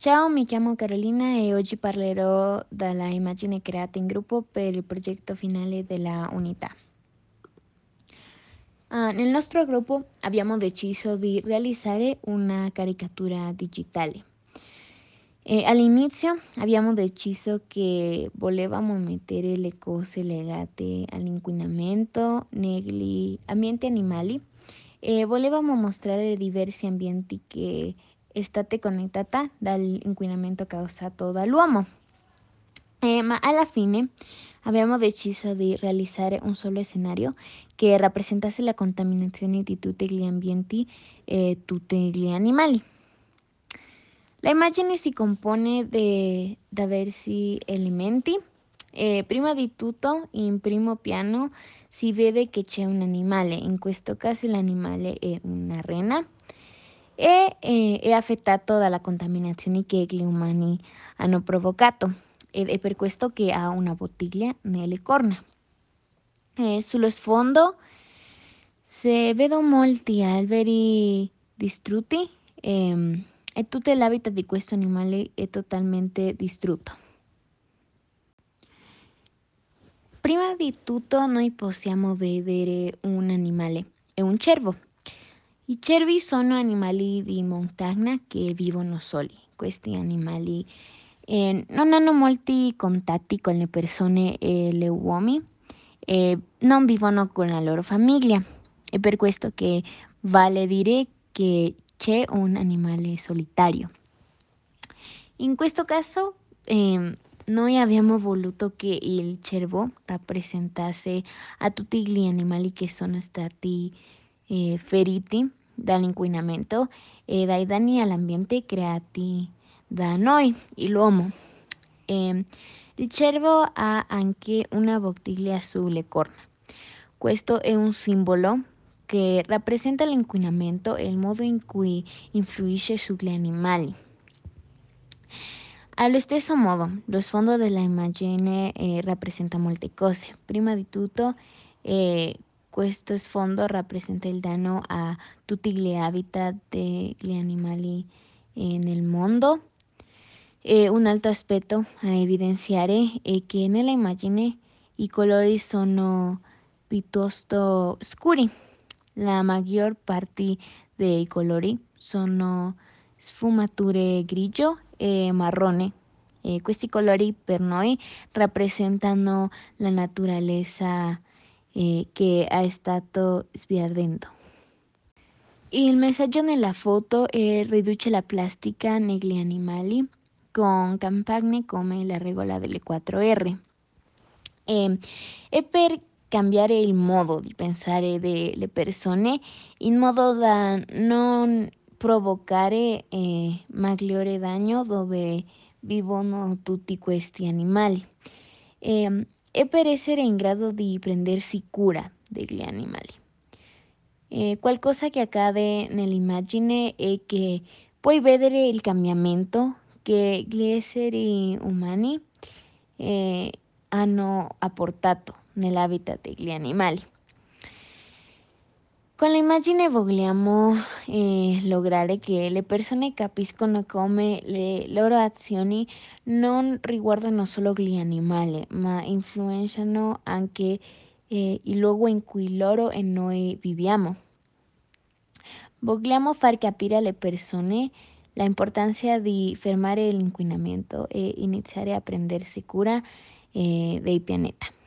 Ciao, mi chiamo Carolina e oggi parlerò della immagine creata in gruppo per il progetto finale della unità. Uh, nel nostro gruppo abbiamo deciso di realizzare una caricatura digitale. E all'inizio abbiamo deciso che volevamo mettere le cose legate all'inquinamento negli ambienti animali e volevamo mostrare diversi ambienti che è stata connettata dall'inquinamento causato dall'uomo. Eh, ma alla fine abbiamo deciso di realizzare un solo scenario che rappresentasse la contaminazione di tutti gli ambienti e tutti gli animali. La immagine si compone di diversi elementi. Eh, prima di tutto, in primo piano si vede che c'è un animale, in questo caso l'animale è una rena e eh, è affettato dalla contaminazione che gli umani hanno provocato ed è per questo che ha una bottiglia nelle corna. Eh, sullo sfondo si vedono molti alberi distrutti eh, e tutto l'habitat di questo animale è totalmente distrutto. Prima di tutto noi possiamo vedere un animale, è un cervo. I cervi sono animali di montagna che vivono soli. Questi animali eh, non hanno molti contatti con le persone e gli uomini e non vivono con la loro famiglia. È per questo che vale dire che c'è un animale solitario. In questo caso eh, noi abbiamo voluto che il cervo rappresentasse a tutti gli animali che sono stati eh, feriti dall'inquinamento e dai danni all'ambiente creati da noi, l'uomo. Eh, il cervo ha anche una bottiglia sulle corna. Questo è un simbolo che rappresenta l'inquinamento e il modo in cui influisce sugli animali. Allo stesso modo, lo sfondo della immagine eh, rappresenta molte cose. Prima di tutto, questo sfondo rappresenta il danno a tutti gli habitat degli animali nel mondo. E un altro aspetto a evidenziare è che nella immagine i colori sono piuttosto scuri. La maggior parte dei colori sono sfumature grigio e marrone. E questi colori per noi rappresentano la naturaleza eh, che è stato sbiadendo. Il messaggio nella foto è riduce la plastica negli animali con campagne come la regola delle 4R. E, e per cambiare il modo di pensare delle persone in modo da non provocare eh, maggiore danno dove vivono tutti questi animali. E, e per essere in grado di prendersi cura degli animali. Eh, qualcosa che accade nell'immagine è che puoi vedere il cambiamento che gli esseri umani eh, hanno apportato nell'habitat degli animali. Con l'immagine vogliamo eh, lograre che le persone capiscono come le loro azioni non riguardano solo gli animali, ma influenzano anche eh, il luogo in cui loro e noi viviamo. Vogliamo far capire alle persone la importanza di fermare l'inquinamento e iniziare a prendersi cura eh, del pianeta.